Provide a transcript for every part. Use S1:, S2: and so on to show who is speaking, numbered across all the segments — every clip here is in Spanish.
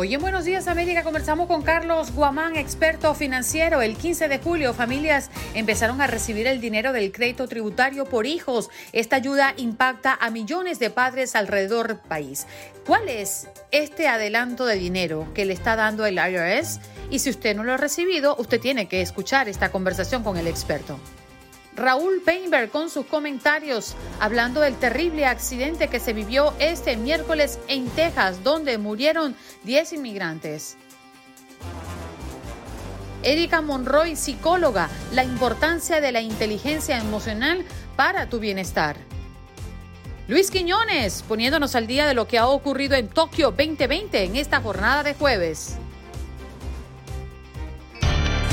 S1: Hoy en Buenos Días América conversamos con Carlos Guamán, experto financiero. El 15 de julio familias empezaron a recibir el dinero del crédito tributario por hijos. Esta ayuda impacta a millones de padres alrededor del país. ¿Cuál es este adelanto de dinero que le está dando el IRS? Y si usted no lo ha recibido, usted tiene que escuchar esta conversación con el experto. Raúl Painberg con sus comentarios hablando del terrible accidente que se vivió este miércoles en Texas, donde murieron 10 inmigrantes. Erika Monroy, psicóloga, la importancia de la inteligencia emocional para tu bienestar. Luis Quiñones, poniéndonos al día de lo que ha ocurrido en Tokio 2020 en esta jornada de jueves.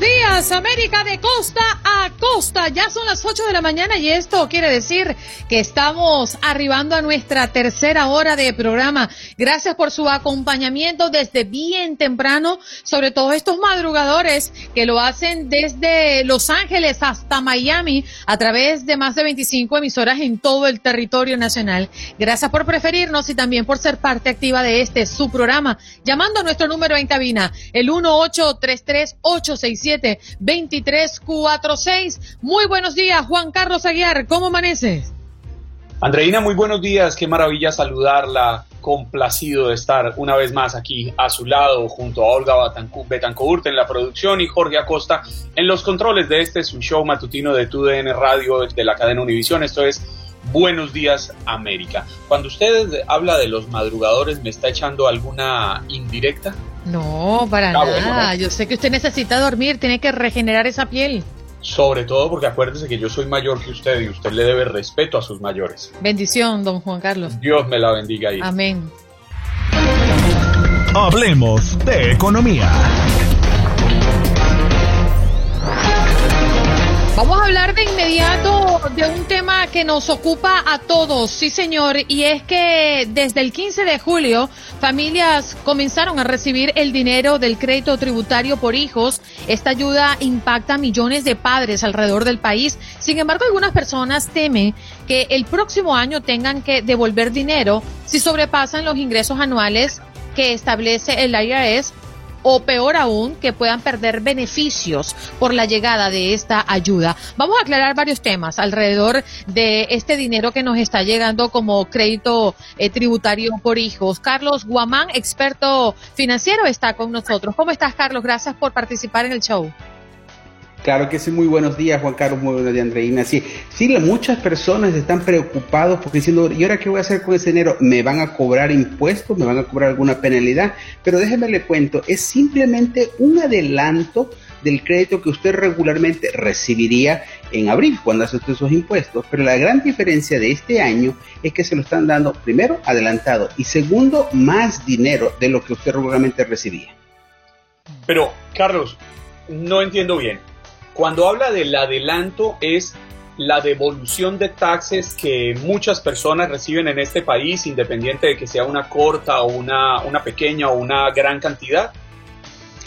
S1: Días, América de costa costa. Ya son las 8 de la mañana y esto quiere decir que estamos arribando a nuestra tercera hora de programa. Gracias por su acompañamiento desde bien temprano, sobre todo estos madrugadores que lo hacen desde Los Ángeles hasta Miami a través de más de 25 emisoras en todo el territorio nacional. Gracias por preferirnos y también por ser parte activa de este su programa, llamando a nuestro número en cabina, el 1833-867-2346. Muy buenos días, Juan Carlos Aguiar, ¿cómo amaneces?
S2: Andreina, muy buenos días, qué maravilla saludarla, complacido de estar una vez más aquí a su lado junto a Olga Betancourt en la producción y Jorge Acosta en los controles de este su show matutino de TUDN Radio de la cadena Univisión, esto es Buenos días América. Cuando usted habla de los madrugadores, ¿me está echando alguna indirecta?
S1: No, para
S2: Ah,
S1: nada.
S2: bueno, ¿no?
S1: Yo sé que usted necesita dormir, tiene que regenerar esa piel.
S2: Sobre todo porque acuérdese que yo soy mayor que usted y usted le debe respeto a sus mayores.
S1: Bendición, don Juan Carlos.
S2: Dios me la bendiga ahí.
S1: Amén.
S3: Hablemos de economía.
S1: Vamos a hablar de inmediato de un tema que nos ocupa a todos, sí señor, y es que desde el 15 de julio familias comenzaron a recibir el dinero del crédito tributario por hijos. Esta ayuda impacta a millones de padres alrededor del país. Sin embargo, algunas personas temen que el próximo año tengan que devolver dinero si sobrepasan los ingresos anuales que establece el IRS o peor aún, que puedan perder beneficios por la llegada de esta ayuda. Vamos a aclarar varios temas alrededor de este dinero que nos está llegando como crédito eh, tributario por hijos. Carlos Guamán, experto financiero, está con nosotros. ¿Cómo estás, Carlos? Gracias por participar en el show.
S4: Claro que sí, muy buenos días, Juan Carlos, muy buenos días, Andreina. Sí, sí, muchas personas están preocupados porque diciendo, ¿y ahora qué voy a hacer con ese dinero? ¿Me van a cobrar impuestos? ¿Me van a cobrar alguna penalidad? Pero déjeme le cuento, es simplemente un adelanto del crédito que usted regularmente recibiría en abril cuando hace usted sus impuestos. Pero la gran diferencia de este año es que se lo están dando, primero, adelantado y segundo, más dinero de lo que usted regularmente recibía.
S2: Pero, Carlos, no entiendo bien. Cuando habla del adelanto es la devolución de taxes que muchas personas reciben en este país, independiente de que sea una corta o una, una pequeña o una gran cantidad.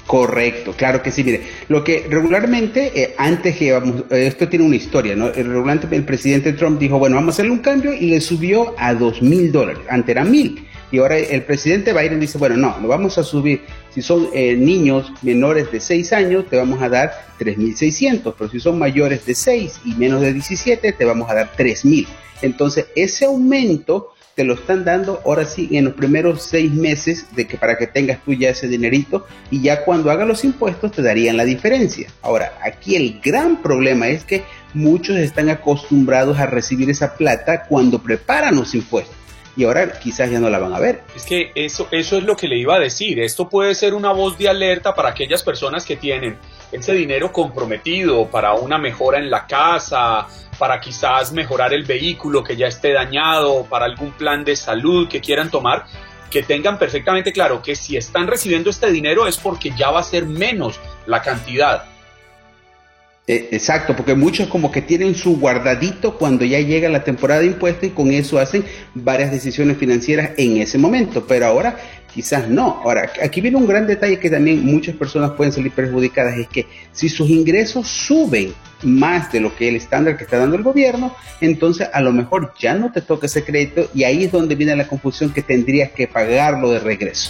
S4: Correcto, claro que sí. Mire, lo que regularmente, eh, antes que vamos, eh, esto tiene una historia, ¿no? El, regularmente el presidente Trump dijo, bueno, vamos a hacerle un cambio y le subió a dos mil dólares. Antes era mil. Y ahora el presidente Biden dice, bueno, no, lo vamos a subir. Si son eh, niños menores de 6 años, te vamos a dar 3.600, pero si son mayores de 6 y menos de 17, te vamos a dar 3.000. Entonces, ese aumento te lo están dando ahora sí en los primeros seis meses de que para que tengas tú ya ese dinerito y ya cuando hagas los impuestos te darían la diferencia. Ahora, aquí el gran problema es que muchos están acostumbrados a recibir esa plata cuando preparan los impuestos y ahora quizás ya no la van a ver.
S2: Es que eso, eso es lo que le iba a decir. Esto puede ser una voz de alerta para aquellas personas que tienen ese dinero comprometido para una mejora en la casa, para quizás mejorar el vehículo que ya esté dañado, para algún plan de salud que quieran tomar, que tengan perfectamente claro que si están recibiendo este dinero es porque ya va a ser menos la cantidad.
S4: Eh, exacto, porque muchos como que tienen su guardadito cuando ya llega la temporada de impuestos y con eso hacen varias decisiones financieras en ese momento, pero ahora quizás no. Ahora, aquí viene un gran detalle que también muchas personas pueden salir perjudicadas, es que si sus ingresos suben más de lo que el estándar que está dando el gobierno, entonces a lo mejor ya no te toca ese crédito y ahí es donde viene la confusión que tendrías que pagarlo de regreso.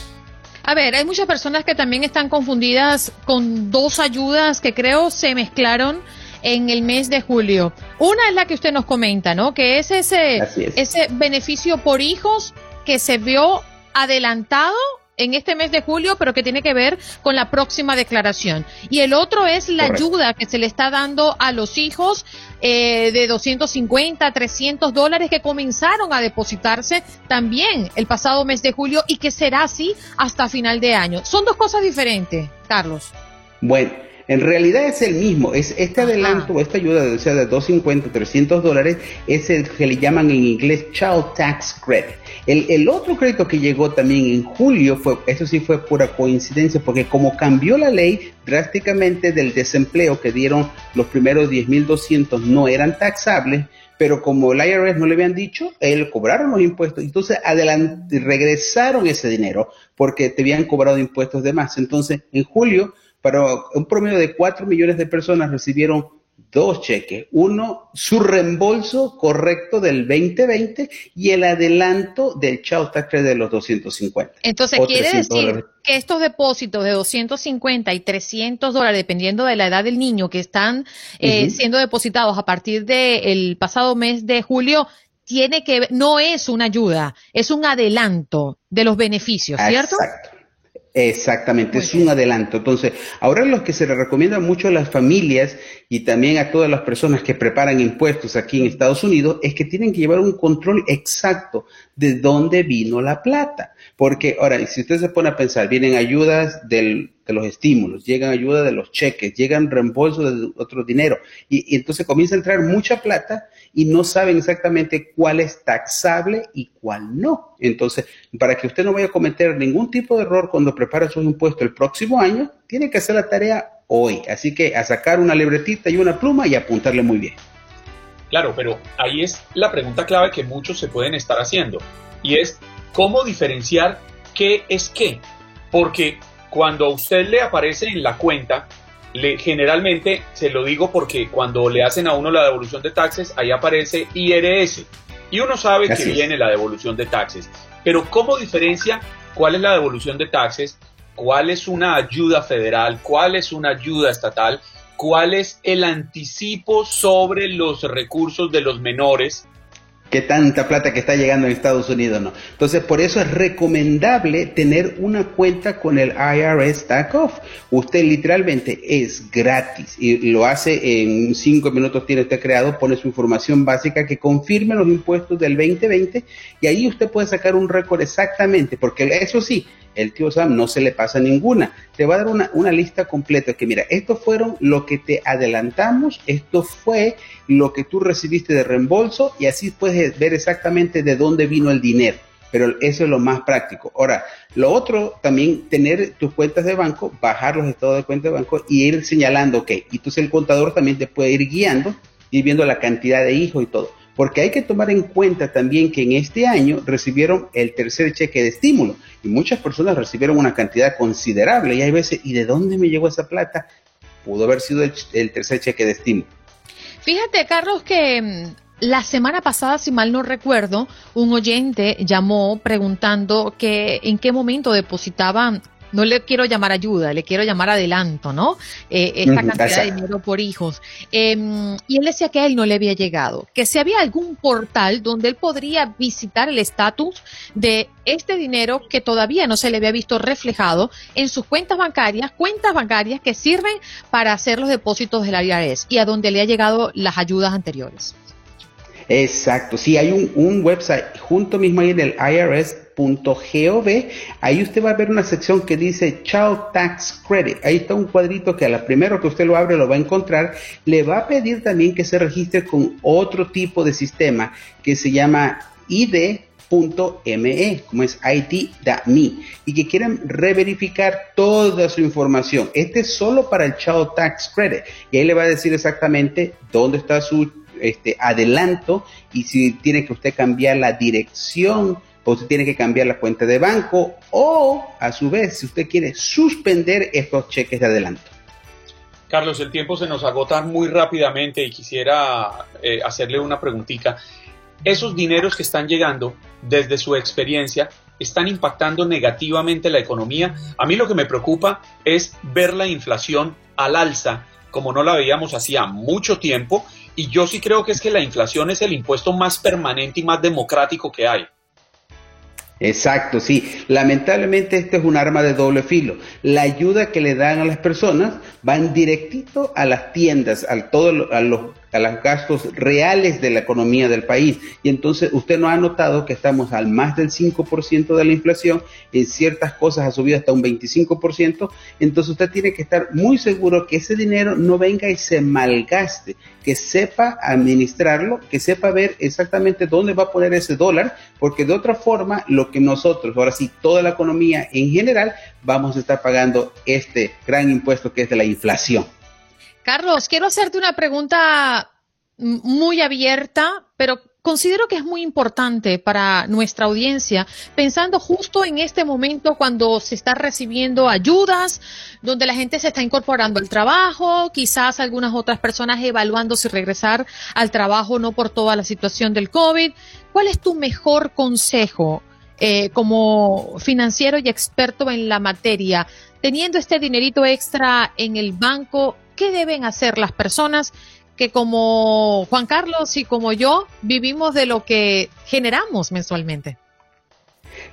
S1: A ver, hay muchas personas que también están confundidas con dos ayudas que creo se mezclaron en el mes de julio. Una es la que usted nos comenta, ¿no? Que es ese, ese beneficio por hijos que se vio adelantado en este mes de julio, pero que tiene que ver con la próxima declaración. Y el otro es la ayuda que se le está dando a los hijos eh, de 250, 300 dólares que comenzaron a depositarse también el pasado mes de julio y que será así hasta final de año. Son dos cosas diferentes, Carlos.
S4: Bueno, en realidad es el mismo, es este adelanto o esta ayuda de, o sea, de 250, 300 dólares es el que le llaman en inglés Child Tax Credit. El, otro crédito que llegó también en julio fue, eso sí fue pura coincidencia, porque como cambió la ley drásticamente del desempleo que dieron los primeros 10.200 no eran taxables, pero como el IRS no le habían dicho, él cobraron los impuestos, entonces regresaron ese dinero porque te habían cobrado impuestos de más. Entonces, en julio para un promedio de 4 millones de personas recibieron dos cheques. Uno, su reembolso correcto del 2020 y el adelanto del Child Tax de los 250.
S1: Entonces, quiere decir que estos depósitos de 250 y 300 dólares, dependiendo de la edad del niño que están eh, siendo depositados a partir del pasado mes de julio, tiene que no es una ayuda, es un adelanto de los beneficios, ¿cierto?
S4: Exacto. Exactamente, es un adelanto. Entonces, ahora lo que se le recomienda mucho a las familias y también a todas las personas que preparan impuestos aquí en Estados Unidos es que tienen que llevar un control exacto de dónde vino la plata. Porque ahora, si usted se pone a pensar, vienen ayudas de los estímulos, llegan ayudas de los cheques, llegan reembolsos de otro dinero y, y entonces comienza a entrar mucha plata y no saben exactamente cuál es taxable y cuál no. Entonces, para que usted no vaya a cometer ningún tipo de error cuando prepara sus impuestos el próximo año, tiene que hacer la tarea hoy. Así que a sacar una libretita y una pluma y apuntarle muy bien.
S2: Claro, pero ahí es la pregunta clave que muchos se pueden estar haciendo y es cómo diferenciar qué es qué. Porque cuando a usted le aparece en la cuenta le, generalmente se lo digo porque cuando le hacen a uno la devolución de taxes, ahí aparece IRS. Y uno sabe que viene la devolución de taxes. Pero ¿cómo diferencia cuál es la devolución de taxes? ¿Cuál es una ayuda federal? ¿Cuál es una ayuda estatal? ¿Cuál es el anticipo sobre los recursos de los menores?
S4: Que tanta plata que está llegando en Estados Unidos, ¿no? Entonces, por eso es recomendable tener una cuenta con el IRS Tax Off. Usted literalmente es gratis y lo hace en cinco minutos, tiene usted creado, pone su información básica que confirme los impuestos del 2020 y ahí usted puede sacar un récord exactamente, porque eso sí, el tío Sam no se le pasa ninguna. Te va a dar una, lista completa que mira, estos fueron lo que te adelantamos, esto fue lo que tú recibiste de reembolso y así puedes ver exactamente de dónde vino el dinero. Pero eso es lo más práctico. Ahora, lo otro, también tener tus cuentas de banco, bajar los estados de cuenta de banco y ir señalando, ok, y entonces el contador también te puede ir guiando y viendo la cantidad de hijos y todo porque hay que tomar en cuenta también que en este año recibieron el tercer cheque de estímulo y muchas personas recibieron una cantidad considerable y hay veces, ¿y de dónde me llegó esa plata? Pudo haber sido el, tercer cheque de estímulo.
S1: Fíjate, Carlos, que mm, la semana pasada, si mal no recuerdo, un oyente llamó preguntando que en qué momento depositaban no le quiero llamar ayuda, le quiero llamar adelanto, ¿no? Eh, esta cantidad de dinero por hijos. Em, y él decía que a él no le había llegado, que si había algún portal donde él podría visitar el estatus de este dinero que todavía no se le había visto reflejado en sus cuentas bancarias, cuentas bancarias que sirven para hacer los depósitos del IRS y a donde le ha llegado las ayudas anteriores.
S4: Exacto, sí, hay un, un website junto mismo ahí en el IRS .gov, ahí usted va a ver una sección que dice Child Tax Credit. Ahí está un cuadrito que a la primero que usted lo abre lo va a encontrar. Le va a pedir también que se registre con otro tipo de sistema que se llama ID .me, como es ID.me, y que quieren reverificar toda su información. Este es solo para el Child Tax Credit, y ahí le va a decir exactamente dónde está su este, adelanto y si tiene que usted cambiar la dirección o usted tiene que cambiar la cuenta de banco o a su vez si usted quiere suspender estos cheques de adelanto.
S2: Carlos, el tiempo se nos agota muy rápidamente y quisiera eh, hacerle una preguntita. Esos dineros que están llegando desde su experiencia están impactando negativamente la economía. A mí lo que me preocupa es ver la inflación al alza, como no la veíamos hacía mucho tiempo, y yo sí creo que es que la inflación es el impuesto más permanente y más democrático que hay.
S4: Exacto, sí. Lamentablemente esto es un arma de doble filo. La ayuda que le dan a las personas van directito a las tiendas, a, todo, a los a los gastos reales de la economía del país. Y entonces usted no ha notado que estamos al más del 5% de la inflación, en ciertas cosas ha subido hasta un 25%, entonces usted tiene que estar muy seguro que ese dinero no venga y se malgaste, que sepa administrarlo, que sepa ver exactamente dónde va a poner ese dólar, porque de otra forma lo que nosotros, ahora sí, toda la economía en general, vamos a estar pagando este gran impuesto que es de la inflación.
S1: Carlos, quiero hacerte una pregunta muy abierta, pero considero que es muy importante para nuestra audiencia, pensando justo en este momento cuando se está recibiendo ayudas, donde la gente se está incorporando al trabajo, quizás algunas otras personas evaluando si regresar al trabajo no por toda la situación del COVID. ¿Cuál es tu mejor consejo eh, como financiero y experto en la materia? Teniendo este dinerito extra en el banco, qué deben hacer las personas que como Juan Carlos y como yo vivimos de lo que generamos mensualmente.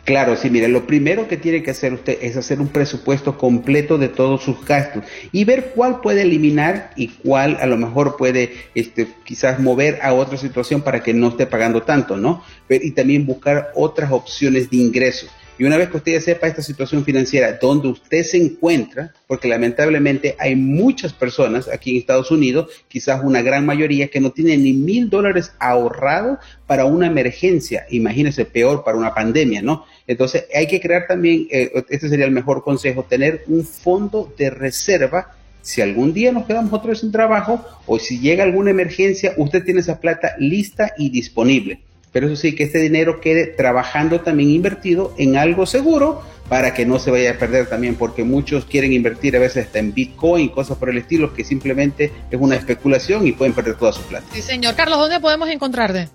S4: Claro, sí, mire, lo primero que tiene que hacer usted es hacer un presupuesto completo de todos sus gastos y ver cuál puede eliminar y cuál a lo mejor puede este, quizás mover a otra situación para que no esté pagando tanto, ¿no? Y también buscar otras opciones de ingresos. Y una vez que usted sepa esta situación financiera, donde usted se encuentra, porque lamentablemente hay muchas personas aquí en Estados Unidos, quizás una gran mayoría, que no tienen ni mil dólares ahorrados para una emergencia. Imagínese, peor para una pandemia, ¿no? Entonces hay que crear también, eh, este sería el mejor consejo, tener un fondo de reserva si algún día nos quedamos otra vez sin trabajo o si llega alguna emergencia, usted tiene esa plata lista y disponible pero eso sí, que este dinero quede trabajando también invertido en algo seguro para que no se vaya a perder también, porque muchos quieren invertir a veces hasta en Bitcoin, cosas por el estilo, que simplemente es una especulación y pueden perder toda su plata.
S1: Sí, señor. Carlos, ¿dónde podemos encontrarte?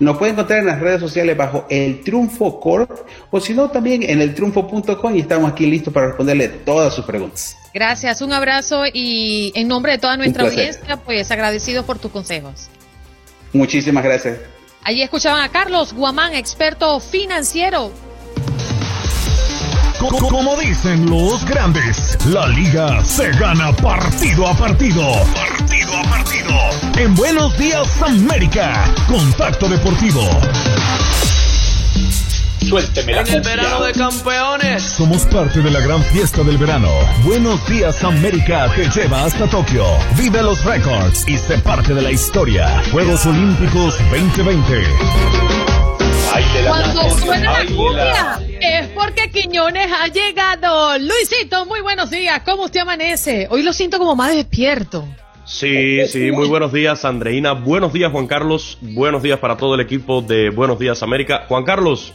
S4: Nos pueden encontrar en las redes sociales bajo El Triunfo Corp o si no también en eltriunfo.com y estamos aquí listos para responderle todas sus preguntas.
S1: Gracias, un abrazo y en nombre de toda nuestra audiencia, pues agradecido por tus consejos.
S4: Muchísimas gracias.
S1: Allí escuchaban a Carlos Guamán, experto financiero.
S3: Como dicen los grandes, la liga se gana partido a partido. Partido a partido. En Buenos Días América, Contacto Deportivo.
S2: Suélteme la
S5: En el verano de campeones.
S3: Somos parte de la gran fiesta del verano. Buenos días América te lleva hasta Tokio. Vive los récords y sé parte de la historia. Juegos Olímpicos 2020.
S1: Cuando suena la cumbia es porque Quiñones ha llegado. Luisito, muy buenos días. ¿Cómo usted amanece? Hoy lo siento como más despierto.
S6: Sí, sí, muy buenos días, Andreina. Buenos días, Juan Carlos. Buenos días para todo el equipo de Buenos Días América. Juan Carlos,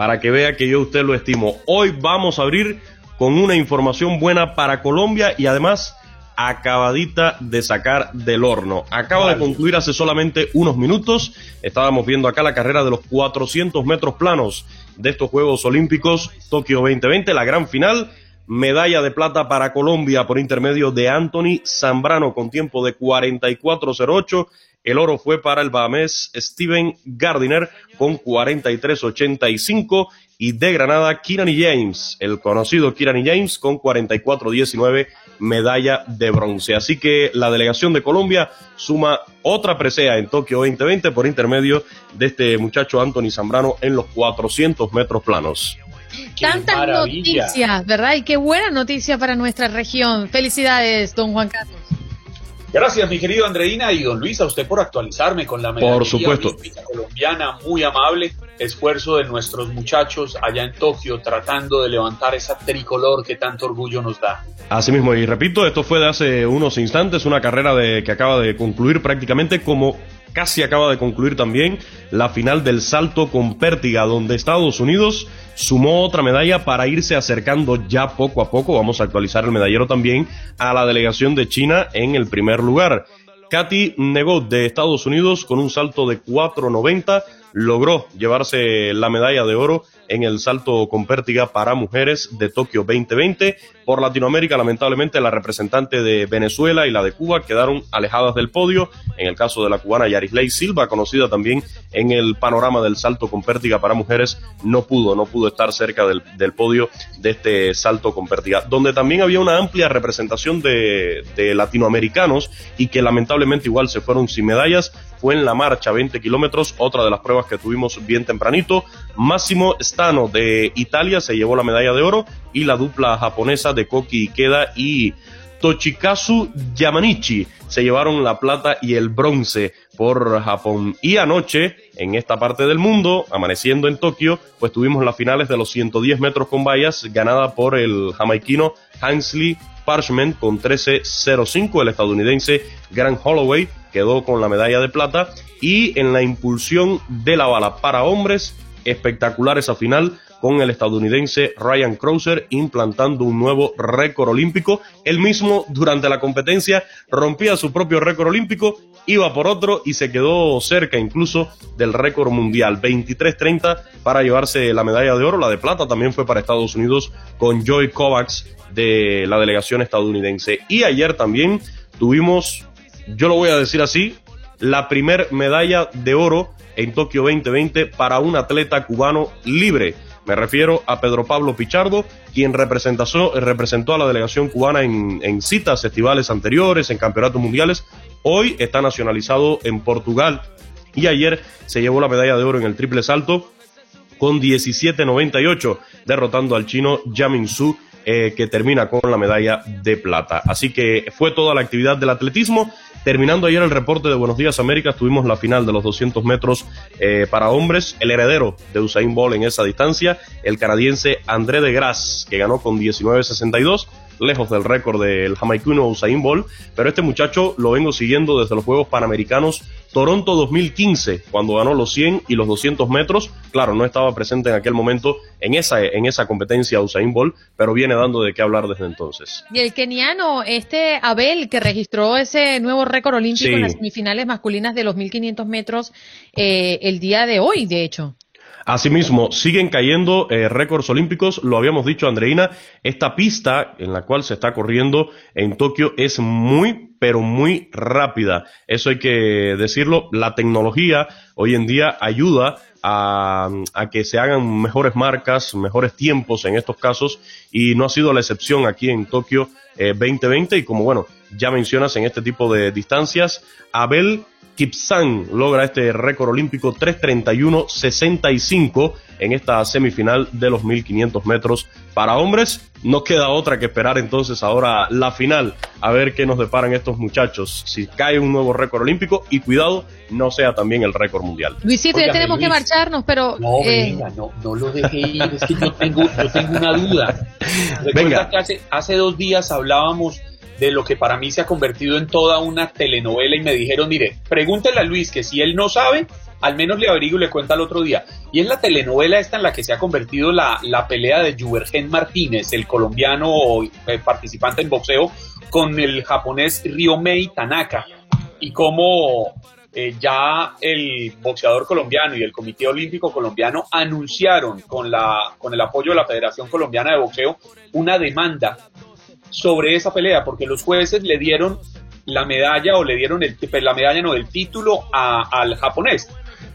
S6: para que vea que yo a usted lo estimo, hoy vamos a abrir con una información buena para Colombia y además acabadita de sacar del horno. Acaba de concluir hace solamente unos minutos. Estábamos viendo acá la carrera de los 400 metros planos de estos Juegos Olímpicos Tokio 2020, la gran final. Medalla de plata para Colombia por intermedio de Anthony Zambrano con tiempo de 44.08. El oro fue para el bahamés Steven Gardiner con 43.85 y de Granada Kirani James, el conocido Kirani James con 44.19 medalla de bronce. Así que la delegación de Colombia suma otra presea en Tokio 2020 por intermedio de este muchacho Anthony Zambrano en los 400 metros planos.
S1: Tantas noticias, ¿verdad? Y qué buena noticia para nuestra región. Felicidades, don Juan Carlos.
S2: Gracias, mi querido Andreina y don Luis, a usted por actualizarme con la medalla
S6: por supuesto.
S2: colombiana, muy amable. Esfuerzo de nuestros muchachos allá en Tokio tratando de levantar esa tricolor que tanto orgullo nos da.
S6: Así mismo, y repito, esto fue de hace unos instantes, una carrera de, que acaba de concluir prácticamente como casi acaba de concluir también la final del salto con pértiga, donde Estados Unidos sumó otra medalla para irse acercando ya poco a poco, vamos a actualizar el medallero también, a la delegación de China en el primer lugar. Katy Negot de Estados Unidos con un salto de 4.90 logró llevarse la medalla de oro en el salto con pértiga para mujeres de Tokio 2020. Por Latinoamérica, lamentablemente, la representante de Venezuela y la de Cuba quedaron alejadas del podio. En el caso de la cubana Yarisley Silva, conocida también en el panorama del salto con pértiga para mujeres, no pudo, no pudo estar cerca del, del podio de este salto con pértiga, donde también había una amplia representación de, de latinoamericanos y que lamentablemente igual se fueron sin medallas. Fue en la marcha 20 kilómetros, otra de las pruebas que tuvimos bien tempranito. Máximo Stano de Italia se llevó la medalla de oro y la dupla japonesa de Koki Ikeda y Tochikazu Yamanichi se llevaron la plata y el bronce por Japón. Y anoche, en esta parte del mundo, amaneciendo en Tokio, pues tuvimos las finales de los 110 metros con vallas, ganada por el jamaiquino Hansley Parchment con 13.05. El estadounidense Grant Holloway quedó con la medalla de plata. Y en la impulsión de la bala para hombres, espectacular esa final con el estadounidense Ryan Crouser implantando un nuevo récord olímpico. Él mismo durante la competencia rompía su propio récord olímpico, iba por otro y se quedó cerca incluso del récord mundial, 23-30 para llevarse la medalla de oro. La de plata también fue para Estados Unidos con Joy Kovacs de la delegación estadounidense. Y ayer también tuvimos, yo lo voy a decir así, la primer medalla de oro en Tokio 2020 para un atleta cubano libre. Me refiero a Pedro Pablo Pichardo, quien representó, representó a la delegación cubana en, en citas festivales anteriores, en campeonatos mundiales. Hoy está nacionalizado en Portugal y ayer se llevó la medalla de oro en el triple salto con 17.98, derrotando al chino Jamin Su eh, que termina con la medalla de plata. Así que fue toda la actividad del atletismo. Terminando ayer el reporte de Buenos Días América, tuvimos la final de los 200 metros eh, para hombres. El heredero de Usain Bolt en esa distancia, el canadiense André de Grasse, que ganó con 19.62 lejos del récord del jamaicuno Usain Bolt, pero este muchacho lo vengo siguiendo desde los Juegos Panamericanos Toronto 2015, cuando ganó los 100 y los 200 metros. Claro, no estaba presente en aquel momento en esa, en esa competencia Usain Bolt, pero viene dando de qué hablar desde entonces.
S1: Y el keniano, este Abel, que registró ese nuevo récord olímpico
S6: Sí.
S1: en las semifinales masculinas de los 1500 metros eh, el día de hoy, de hecho.
S6: Asimismo, siguen cayendo eh, récords olímpicos, lo habíamos dicho Andreina, esta pista en la cual se está corriendo en Tokio es muy, pero muy rápida. Eso hay que decirlo, la tecnología hoy en día ayuda a, que se hagan mejores marcas, mejores tiempos en estos casos y no ha sido la excepción aquí en Tokio eh, 2020 y como bueno, ya mencionas en este tipo de distancias, Abel Kipsang logra este récord olímpico 3.31.65 en esta semifinal de los 1500 metros para hombres. No queda otra que esperar entonces ahora la final, a ver qué nos deparan estos muchachos. Si cae un nuevo récord olímpico y cuidado, no sea también el récord mundial.
S1: Luisito, ya tenemos que marcharnos, pero
S2: No,
S1: eh,
S2: venga, no, no lo deje ir, es que yo tengo, yo tengo una duda. Recuerda
S6: Venga.
S2: que hace, hace dos días hablábamos de lo que para mí se ha convertido en toda una telenovela y me dijeron, mire, pregúntele a Luis que si él no sabe, al menos le averiguo y le cuenta el otro día. Y es la telenovela esta en la que se ha convertido la, la pelea de Juvergen Martínez, el colombiano eh, participante en boxeo, con el japonés Ryomei Tanaka. Y cómo eh, ya el boxeador colombiano y el Comité Olímpico Colombiano anunciaron con, la, con el apoyo de la Federación Colombiana de Boxeo una demanda sobre esa pelea, porque los jueces le dieron la medalla o le dieron el, pues, la medalla, no, el título al japonés.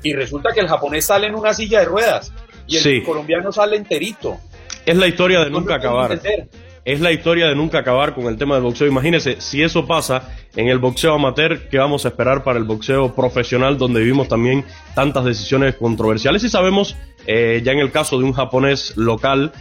S2: Y resulta que el japonés sale en una silla de ruedas y el colombiano sale enterito.
S6: Es la historia de nunca acabar. Es la historia de nunca acabar con el tema del boxeo. Imagínese, si eso pasa en el boxeo amateur, ¿qué vamos a esperar para el boxeo profesional, donde vivimos también tantas decisiones controversiales? Y sabemos, eh, ya en el caso de un japonés local,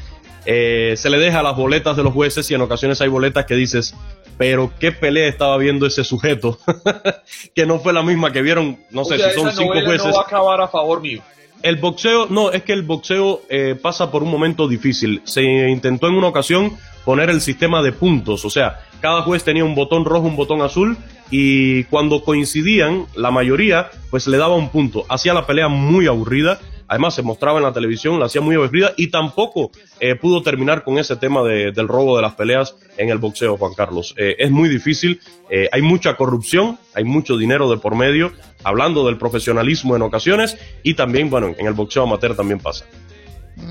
S6: eh, se le deja las boletas de los jueces y en ocasiones hay boletas que dices, pero qué pelea estaba viendo ese sujeto, que no fue la misma que vieron, no sé si son cinco jueces.
S2: No va a acabar a favor mío.
S6: El boxeo, no, es que el boxeo eh, pasa por un momento difícil. Se intentó en una ocasión poner el sistema de puntos, o sea, cada juez tenía un botón rojo, un botón azul, y cuando coincidían, la mayoría, pues le daba un punto. Hacía la pelea muy aburrida además se mostraba en la televisión, la hacía muy aburrida y tampoco eh, pudo terminar con ese tema del robo de las peleas en el boxeo, Juan Carlos. Eh, es muy difícil, eh, hay mucha corrupción, hay mucho dinero de por medio, hablando del profesionalismo en ocasiones y también, bueno, en el boxeo amateur también pasa.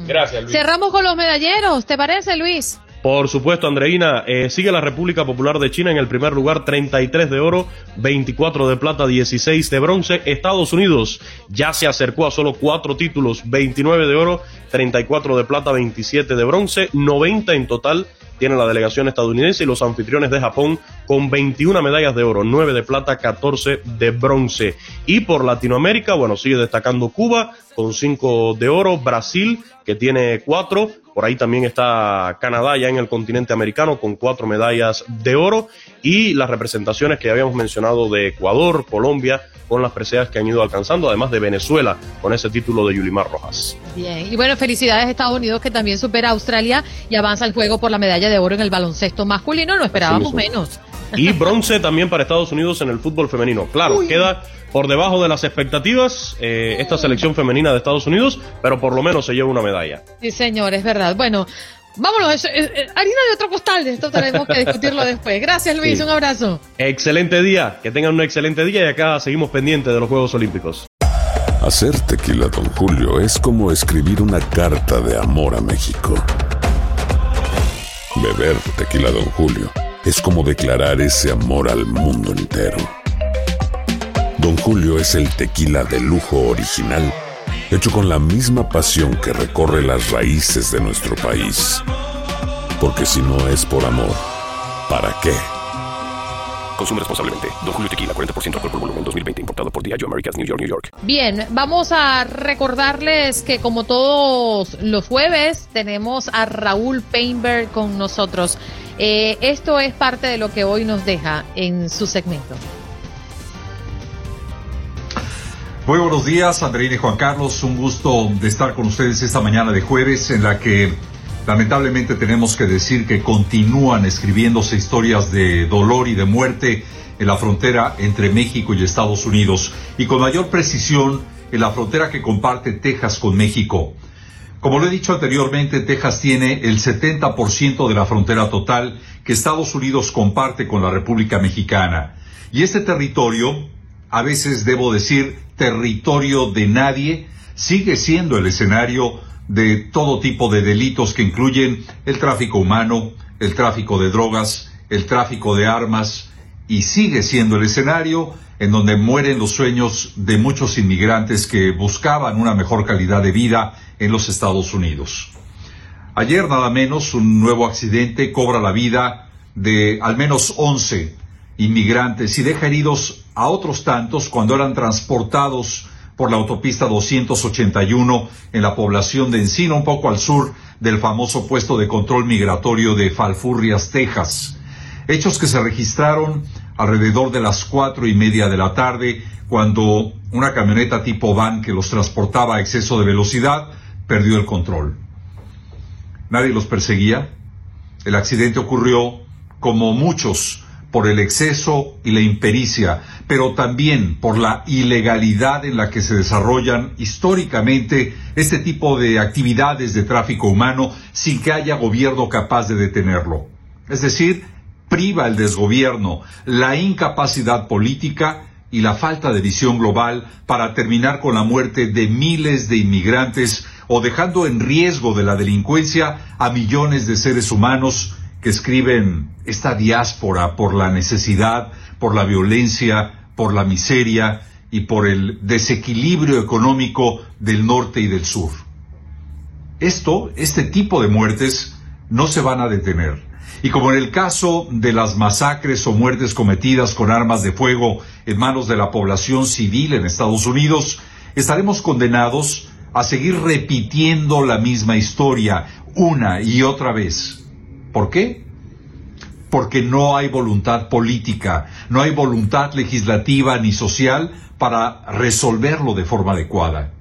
S1: Gracias, Luis. Cerramos con los medalleros, ¿te parece, Luis?
S6: Por supuesto, Andreina, eh, sigue la República Popular de China en el primer lugar, 33 de oro, 24 de plata, 16 de bronce. Estados Unidos ya se acercó a solo cuatro títulos, 29 de oro, 34 de plata, 27 de bronce, 90 en total tiene la delegación estadounidense y los anfitriones de Japón con 21 medallas de oro, 9 de plata, 14 de bronce. Y por Latinoamérica, bueno, sigue destacando Cuba con 5 de oro, Brasil que tiene 4, por ahí también está Canadá ya en el continente americano con 4 medallas de oro y las representaciones que habíamos mencionado de Ecuador, Colombia, con las preseas que han ido alcanzando, además de Venezuela con ese título de Yulimar Rojas.
S1: Bien, y bueno, felicidades a Estados Unidos que también supera a Australia y avanza el juego por la medalla de oro en el baloncesto masculino, no esperábamos menos.
S6: Y bronce también para Estados Unidos en el fútbol femenino. Claro, queda por debajo de las expectativas eh, esta selección femenina de Estados Unidos, pero por lo menos se lleva una medalla.
S1: Sí, señor, es verdad. Bueno, Vámonos, harina de otro costal, esto tenemos que discutirlo después. Gracias Luis, un abrazo.
S6: Excelente día, que tengan un excelente día y acá seguimos pendientes de los Juegos Olímpicos.
S7: Hacer tequila, don Julio, es como escribir una carta de amor a México. Beber tequila, don Julio, es como declarar ese amor al mundo entero. Don Julio es el tequila de lujo original hecho con la misma pasión que recorre las raíces de nuestro país. Porque si no es por amor, ¿para qué?
S8: Consume responsablemente. Don Julio Tequila, 40% alcohol por volumen, 2020. Importado por Diageo Americas, New York, New York.
S1: Bien, vamos a recordarles que como todos los jueves, tenemos a Raúl Painberg con nosotros. Eh, esto es parte de lo que hoy nos deja en su segmento.
S9: Muy buenos días, Andreina y Juan Carlos. Un gusto de estar con ustedes esta mañana de jueves en la que lamentablemente tenemos que decir que continúan escribiéndose historias de dolor y de muerte en la frontera entre México y Estados Unidos y con mayor precisión en la frontera que comparte Texas con México. Como lo he dicho anteriormente, Texas tiene el 70% de la frontera total que Estados Unidos comparte con la República Mexicana. Y este territorio, a veces debo decir, territorio de nadie, sigue siendo el escenario de todo tipo de delitos que incluyen el tráfico humano, el tráfico de drogas, el tráfico de armas, y sigue siendo el escenario en donde mueren los sueños de muchos inmigrantes que buscaban una mejor calidad de vida en los Estados Unidos. Ayer nada menos un nuevo accidente cobra la vida de al menos 11 inmigrantes y deja heridos a otros tantos cuando eran transportados por la autopista 281 en la población de Encino, un poco al sur del famoso puesto de control migratorio de Falfurrias, Texas. Hechos que se registraron alrededor de las cuatro y media de la tarde, cuando una camioneta tipo van que los transportaba a exceso de velocidad perdió el control. Nadie los perseguía. El accidente ocurrió como muchos por el exceso y la impericia, pero también por la ilegalidad en la que se desarrollan históricamente este tipo de actividades de tráfico humano sin que haya gobierno capaz de detenerlo. Es decir, priva el desgobierno, la incapacidad política y la falta de visión global para terminar con la muerte de miles de inmigrantes o dejando en riesgo de la delincuencia a millones de seres humanos que escriben esta diáspora por la necesidad, por la violencia, por la miseria y por el desequilibrio económico del norte y del sur. Esto, este tipo de muertes, no se van a detener. Y como en el caso de las masacres o muertes cometidas con armas de fuego en manos de la población civil en Estados Unidos, estaremos condenados a seguir repitiendo la misma historia una y otra vez ¿Por qué? Porque no hay voluntad política, no hay voluntad legislativa ni social para resolverlo de forma adecuada.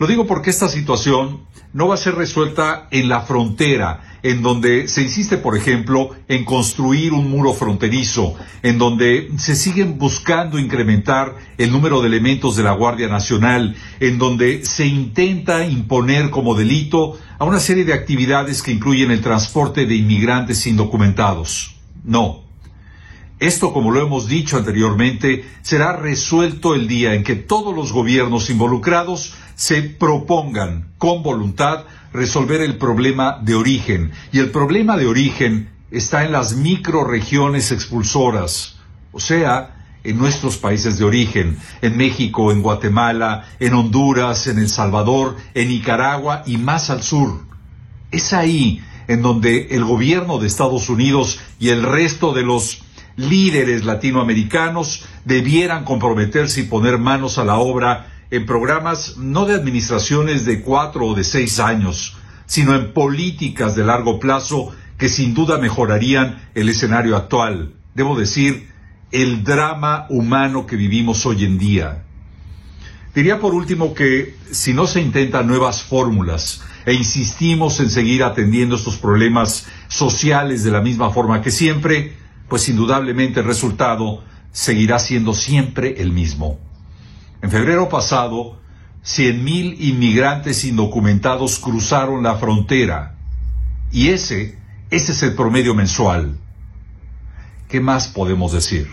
S9: Lo digo porque esta situación no va a ser resuelta en la frontera, en donde se insiste, por ejemplo, en construir un muro fronterizo, en donde se siguen buscando incrementar el número de elementos de la Guardia Nacional, en donde se intenta imponer como delito a una serie de actividades que incluyen el transporte de inmigrantes indocumentados. No. Esto, como lo hemos dicho anteriormente, será resuelto el día en que todos los gobiernos involucrados se propongan con voluntad resolver el problema de origen. Y el problema de origen está en las microregiones expulsoras, o sea, en nuestros países de origen, en México, en Guatemala, en Honduras, en El Salvador, en Nicaragua y más al sur. Es ahí en donde el gobierno de Estados Unidos y el resto de los líderes latinoamericanos debieran comprometerse y poner manos a la obra en programas no de administraciones de cuatro o de seis años, sino en políticas de largo plazo que sin duda mejorarían el escenario actual. Debo decir, el drama humano que vivimos hoy en día. Diría por último que si no se intentan nuevas fórmulas e insistimos en seguir atendiendo estos problemas sociales de la misma forma que siempre, pues indudablemente el resultado seguirá siendo siempre el mismo. En febrero pasado, 100.000 inmigrantes indocumentados cruzaron la frontera. Y ese, ese es el promedio mensual. ¿Qué más podemos decir?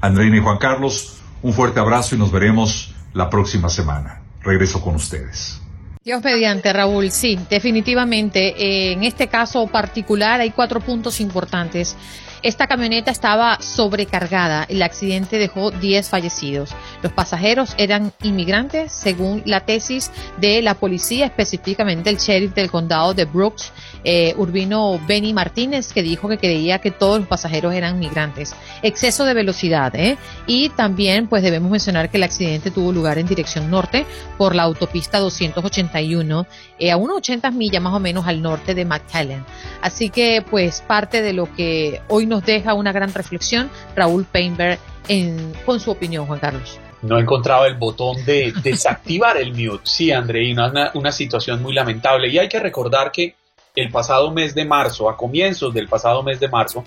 S9: Andreina y Juan Carlos, un fuerte abrazo y nos veremos la próxima semana. Regreso con ustedes.
S1: Dios mediante, Raúl, sí, definitivamente. en este caso particular hay cuatro puntos importantes. Esta camioneta estaba sobrecargada. El accidente dejó 10 fallecidos. Los pasajeros eran inmigrantes, según la tesis de la policía, específicamente el sheriff del condado de Brooks, eh, Urbino Benny Martínez, que dijo que creía que todos los pasajeros eran migrantes. Exceso de velocidad, ¿eh? Y también, pues debemos mencionar que el accidente tuvo lugar en dirección norte por la autopista 281, eh, a unos 80 millas más o menos al norte de McAllen. Así que, pues, parte de lo que hoy nos deja una gran reflexión Raúl Painberg en, con su opinión, Juan Carlos.
S2: No encontraba el botón de desactivar el mute. Sí, Andreina, una, una situación muy lamentable. Y hay que recordar que el pasado mes de marzo, a comienzos del pasado mes de marzo,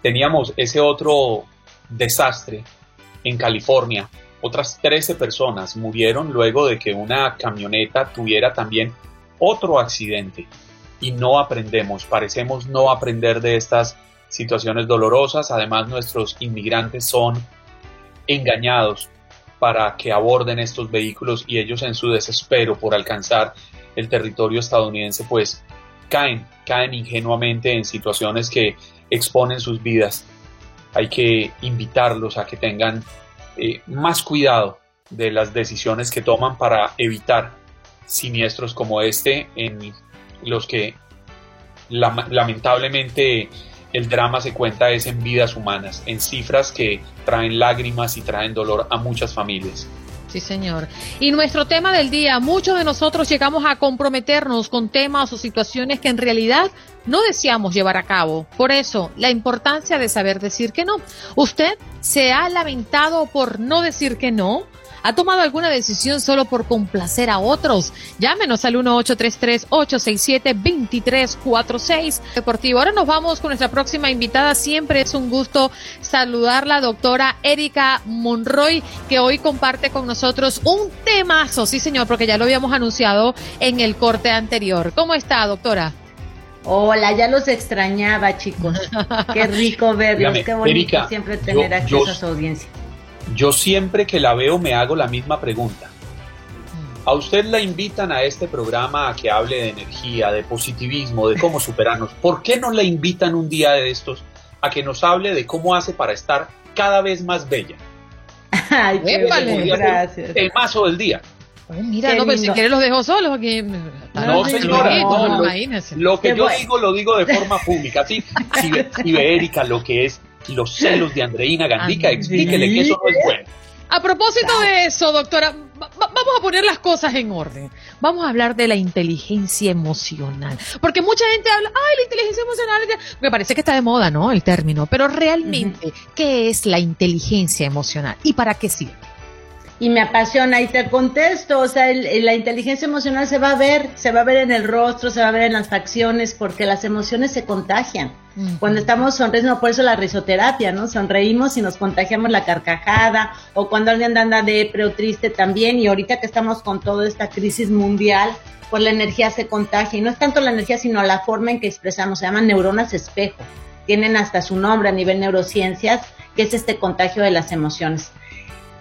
S2: teníamos ese otro desastre en California. Otras 13 personas murieron luego de que una camioneta tuviera también otro accidente. Y no aprendemos, parecemos no aprender de estas situaciones dolorosas. Además, nuestros inmigrantes son engañados para que aborden estos vehículos y ellos en su desespero por alcanzar el territorio estadounidense, pues caen, caen ingenuamente en situaciones que exponen sus vidas. Hay que invitarlos a que tengan eh, más cuidado de las decisiones que toman para evitar siniestros como este en los que lamentablemente el drama se cuenta es en vidas humanas, en cifras que traen lágrimas y traen dolor a muchas familias.
S1: Sí, señor. Y nuestro tema del día, muchos de nosotros llegamos a comprometernos con temas o situaciones que en realidad no deseamos llevar a cabo. Por eso, la importancia de saber decir que no. Usted ¿Se ha lamentado por no decir que no? ¿Ha tomado alguna decisión solo por complacer a otros? Llámenos al 1-833-867-2346 Deportivo. Ahora nos vamos con nuestra próxima invitada. Siempre es un gusto saludarla, doctora Erika Monroy, que hoy comparte con nosotros un temazo, sí señor, porque ya lo habíamos anunciado en el corte anterior. ¿Cómo está, doctora?
S10: Hola, ya los extrañaba, chicos. Qué rico verlos, qué bonito siempre tener acceso a su audiencia.
S2: Yo siempre que la veo me hago la misma pregunta. A usted la invitan a este programa a que hable de energía, de positivismo, de cómo superarnos. ¿Por qué no la invitan un día de estos a que nos hable de cómo hace para estar cada vez más bella?
S10: Ay, qué vale, gracias.
S2: El mazo del día.
S1: mira, no, pero si quieres los dejo solos aquí.
S2: No, señora, no, lo, lo, que yo digo lo digo de forma pública. Sí, si, si ve Erika lo que es los celos de Andreina Gandica, explíquele que eso no es bueno.
S1: A propósito de eso, doctora, vamos a poner las cosas en orden. Vamos a hablar de la inteligencia emocional. Porque mucha gente habla, ay, la inteligencia emocional. Me parece que está de moda, ¿no? El término. Pero realmente, ¿qué es la inteligencia emocional y para qué sirve?
S10: Y me apasiona y te contesto, o sea, la inteligencia emocional se va a ver, se va a ver en el rostro, se va a ver en las facciones, porque las emociones se contagian. Cuando estamos sonriendo, por eso la risoterapia, ¿no? Sonreímos y nos contagiamos la carcajada, o cuando alguien anda depre o triste también, y ahorita que estamos con toda esta crisis mundial, pues la energía se contagia, y no es tanto la energía, sino la forma en que expresamos, se llaman neuronas espejo, tienen hasta su nombre a nivel neurociencias, que es este contagio de las emociones.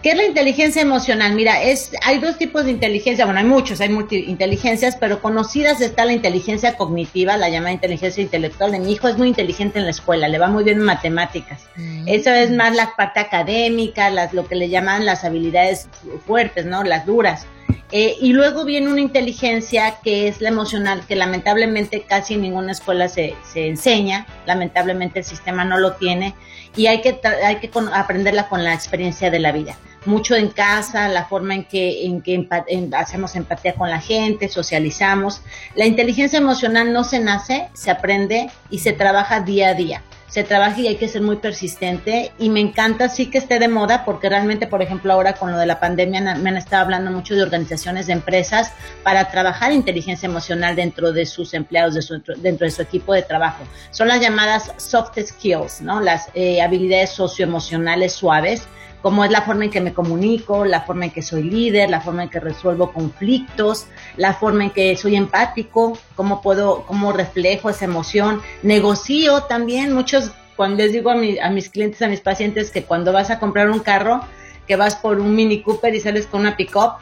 S10: ¿Qué es la inteligencia emocional? Mira, es, hay dos tipos de inteligencia, bueno, hay muchos, hay multiinteligencias, pero conocidas está la inteligencia cognitiva, la llamada inteligencia intelectual. De mi hijo es muy inteligente en la escuela, le va muy bien en matemáticas. Mm. Eso es más la parte académica, las, lo que le llaman las habilidades fuertes, ¿no? Las duras. Eh, y luego viene una inteligencia que es la emocional, que lamentablemente casi en ninguna escuela se, se enseña, lamentablemente el sistema no lo tiene, y hay que, hay que aprenderla con la experiencia de la vida mucho en casa, la forma en que, en que hacemos empatía con la gente, socializamos. La inteligencia emocional no se nace, se aprende y se trabaja día a día. Se trabaja y hay que ser muy persistente y me encanta sí que esté de moda porque realmente, por ejemplo, ahora con lo de la pandemia me han estado hablando mucho de organizaciones de empresas para trabajar inteligencia emocional dentro de sus empleados, dentro de su equipo de trabajo. Son las llamadas soft skills, ¿no? Las eh, habilidades socioemocionales suaves como es la forma en que me comunico, la forma en que soy líder, la forma en que resuelvo conflictos, la forma en que soy empático, cómo puedo, cómo reflejo esa emoción, negocio también, muchos, cuando les digo a, a mis clientes, a mis pacientes que cuando vas a comprar un carro, que vas por un Mini Cooper y sales con una pick-up.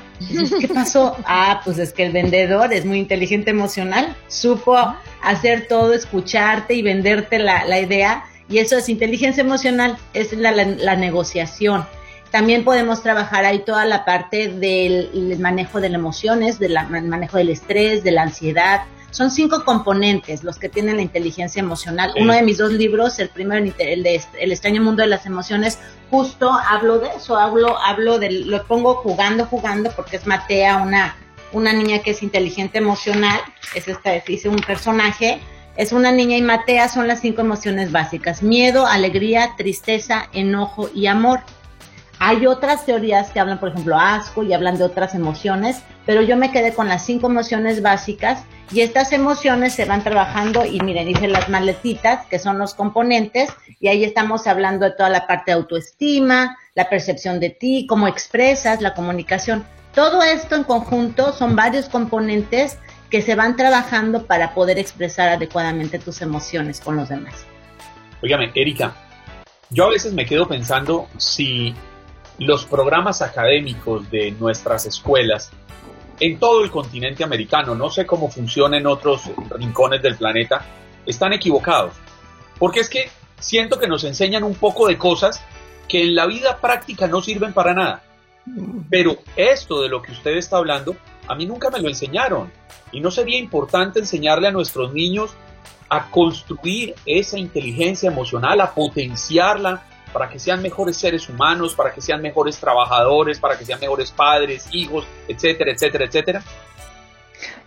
S10: ¿Qué pasó? Ah, pues es que el vendedor es muy inteligente emocional, supo hacer todo, escucharte y venderte la, la idea y eso es inteligencia emocional, es la, negociación. También podemos trabajar ahí toda la parte del manejo de las emociones, del manejo del estrés, de la ansiedad. Son cinco componentes los que tienen la inteligencia emocional. Uno de mis dos libros, el primero, el de El extraño mundo de las emociones, justo hablo de eso, hablo, hablo de, lo pongo jugando, jugando, porque es Matea, una, una niña que es inteligente emocional, es esta, dice un personaje, es una niña y Matea son las cinco emociones básicas, miedo, alegría, tristeza, enojo y amor. Hay otras teorías que hablan, por ejemplo, asco y hablan de otras emociones, pero yo me quedé con las cinco emociones básicas y estas emociones se van trabajando y miren, dice las maletitas, que son los componentes, y ahí estamos hablando de toda la parte de autoestima, la percepción de ti, cómo expresas, la comunicación. Todo esto en conjunto son varios componentes que se van trabajando para poder expresar adecuadamente tus emociones con los demás.
S2: Óigame, Erika, yo a veces me quedo pensando si los programas académicos de nuestras escuelas en todo el continente americano, no sé cómo funciona en otros rincones del planeta, están equivocados. Porque es que siento que nos enseñan un poco de cosas que en la vida práctica no sirven para nada. Pero esto de lo que usted está hablando, a mí nunca me lo enseñaron. Y no sería importante enseñarle a nuestros niños a construir esa inteligencia emocional, a potenciarla para que sean mejores seres humanos, para que sean mejores trabajadores, para que sean mejores padres, hijos, etcétera, etcétera, etcétera.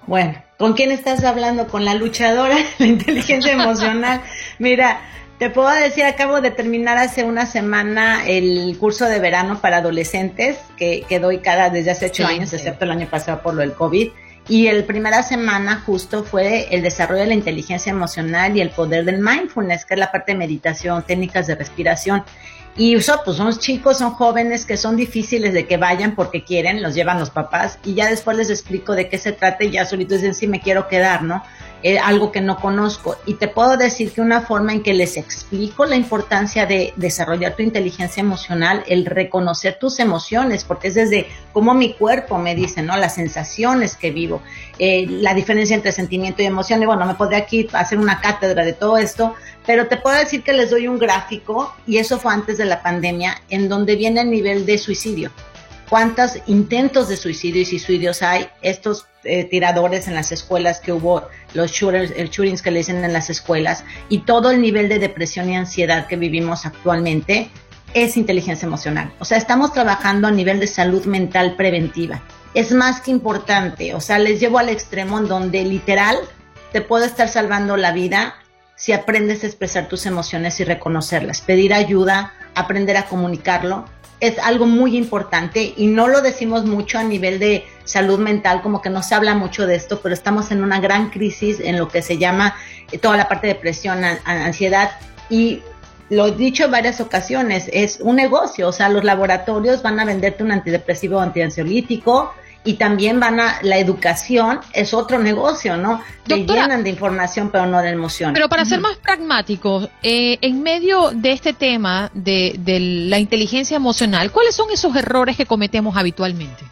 S10: Bueno, ¿con quién estás hablando? Con la luchadora, la inteligencia emocional. Mira, Te puedo decir, acabo de terminar hace una semana el curso de verano para adolescentes que, que doy cada desde hace ocho años, excepto el año pasado por lo del COVID. Y el primera semana justo fue el desarrollo de la inteligencia emocional y el poder del mindfulness, que es la parte de meditación, técnicas de respiración. Y eso, pues son chicos, son jóvenes que son difíciles de que vayan porque quieren, los llevan los papás y ya después les explico de qué se trata y ya solitos dicen sí me quiero quedar, ¿no? Eh, algo que no conozco. Y te puedo decir que una forma en que les explico la importancia de desarrollar tu inteligencia emocional, el reconocer tus emociones, porque es desde cómo mi cuerpo me dice, ¿no? Las sensaciones que vivo, eh, la diferencia entre sentimiento y emoción. Y bueno, me podría aquí hacer una cátedra de todo esto, pero te puedo decir que les doy un gráfico, y eso fue antes de la pandemia, en donde viene el nivel de suicidio cuántos intentos de suicidio y suicidios hay, estos eh, tiradores en las escuelas que hubo, los shooters, el shootings que le dicen en las escuelas, y todo el nivel de depresión y ansiedad que vivimos actualmente, es inteligencia emocional. O sea, estamos trabajando a nivel de salud mental preventiva. Es más que importante, o sea, les llevo al extremo en donde literal te puede estar salvando la vida si aprendes a expresar tus emociones y reconocerlas, pedir ayuda, aprender a comunicarlo es algo muy importante y no lo decimos mucho a nivel de salud mental, como que no se habla mucho de esto, pero estamos en una gran crisis en lo que se llama eh, toda la parte de depresión, ansiedad y lo he dicho en varias ocasiones, es un negocio, o sea, los laboratorios van a venderte un antidepresivo o antiansiolítico, y también van a la educación es otro negocio, ¿no? Te llenan de información pero no de emoción.
S1: Pero para ser más pragmáticos, eh, en medio de este tema de, de la inteligencia emocional, ¿cuáles son esos errores que cometemos habitualmente?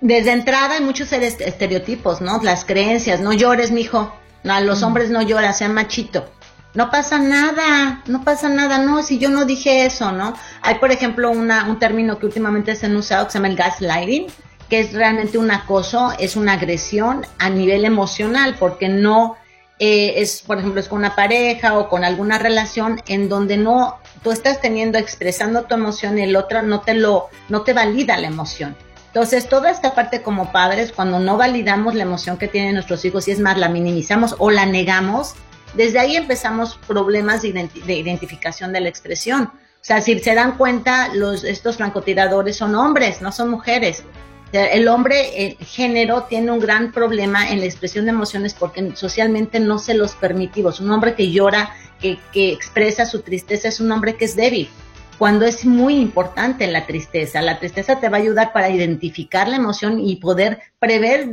S10: Desde entrada hay muchos estereotipos, ¿no? Las creencias, no llores, mijo. No, los hombres no lloran, sean machito. No pasa nada, no pasa nada, no, si yo no dije eso, ¿no? Hay, por ejemplo, una, un término que últimamente se han usado que se llama el gaslighting, que es realmente un acoso, es una agresión a nivel emocional, porque no eh, es, por ejemplo, es con una pareja o con alguna relación en donde no, tú estás teniendo, expresando tu emoción y el otro no te lo, no te valida la emoción. Entonces, toda esta parte como padres, cuando no validamos la emoción que tienen nuestros hijos y es más, la minimizamos o la negamos, desde ahí empezamos problemas de, de identificación de la expresión. O sea, si se dan cuenta, los, estos francotiradores son hombres, no son mujeres. El hombre, el género, tiene un gran problema en la expresión de emociones porque socialmente no se los permitimos. Un hombre que llora, que, que expresa su tristeza, es un hombre que es débil cuando es muy importante la tristeza. La tristeza te va a ayudar para identificar la emoción y poder prever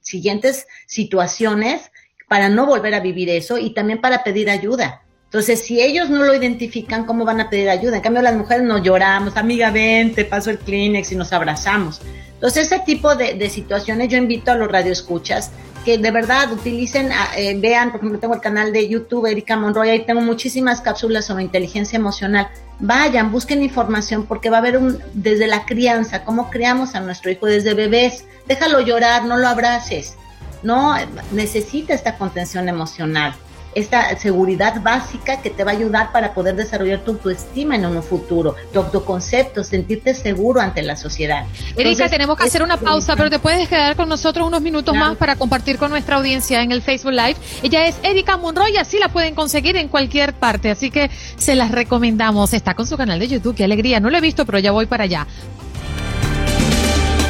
S10: siguientes situaciones para no volver a vivir eso y también para pedir ayuda. Entonces, si ellos no lo identifican, ¿cómo van a pedir ayuda? En cambio, las mujeres nos lloramos, amiga, ven, te paso el Kleenex y nos abrazamos. Entonces, ese tipo de, situaciones yo invito a los radioescuchas que de verdad utilicen, eh, vean, por ejemplo, tengo el canal de YouTube Erika Monroy, ahí tengo muchísimas cápsulas sobre inteligencia emocional. Vayan, busquen información porque va a haber un, desde la crianza, cómo criamos a nuestro hijo desde bebés. Déjalo llorar, no lo abraces. No, necesita esta contención emocional esta seguridad básica que te va a ayudar para poder desarrollar tu autoestima en un futuro, tu autoconcepto, sentirte seguro ante la sociedad.
S1: Erika, tenemos que hacer una pausa, pero te puedes quedar con nosotros unos minutos más para compartir con nuestra audiencia en el Facebook Live. Ella es Erika Monroy, así la pueden conseguir en cualquier parte, así que se las recomendamos. Está con su canal de YouTube, qué alegría. No lo he visto, pero ya voy para allá.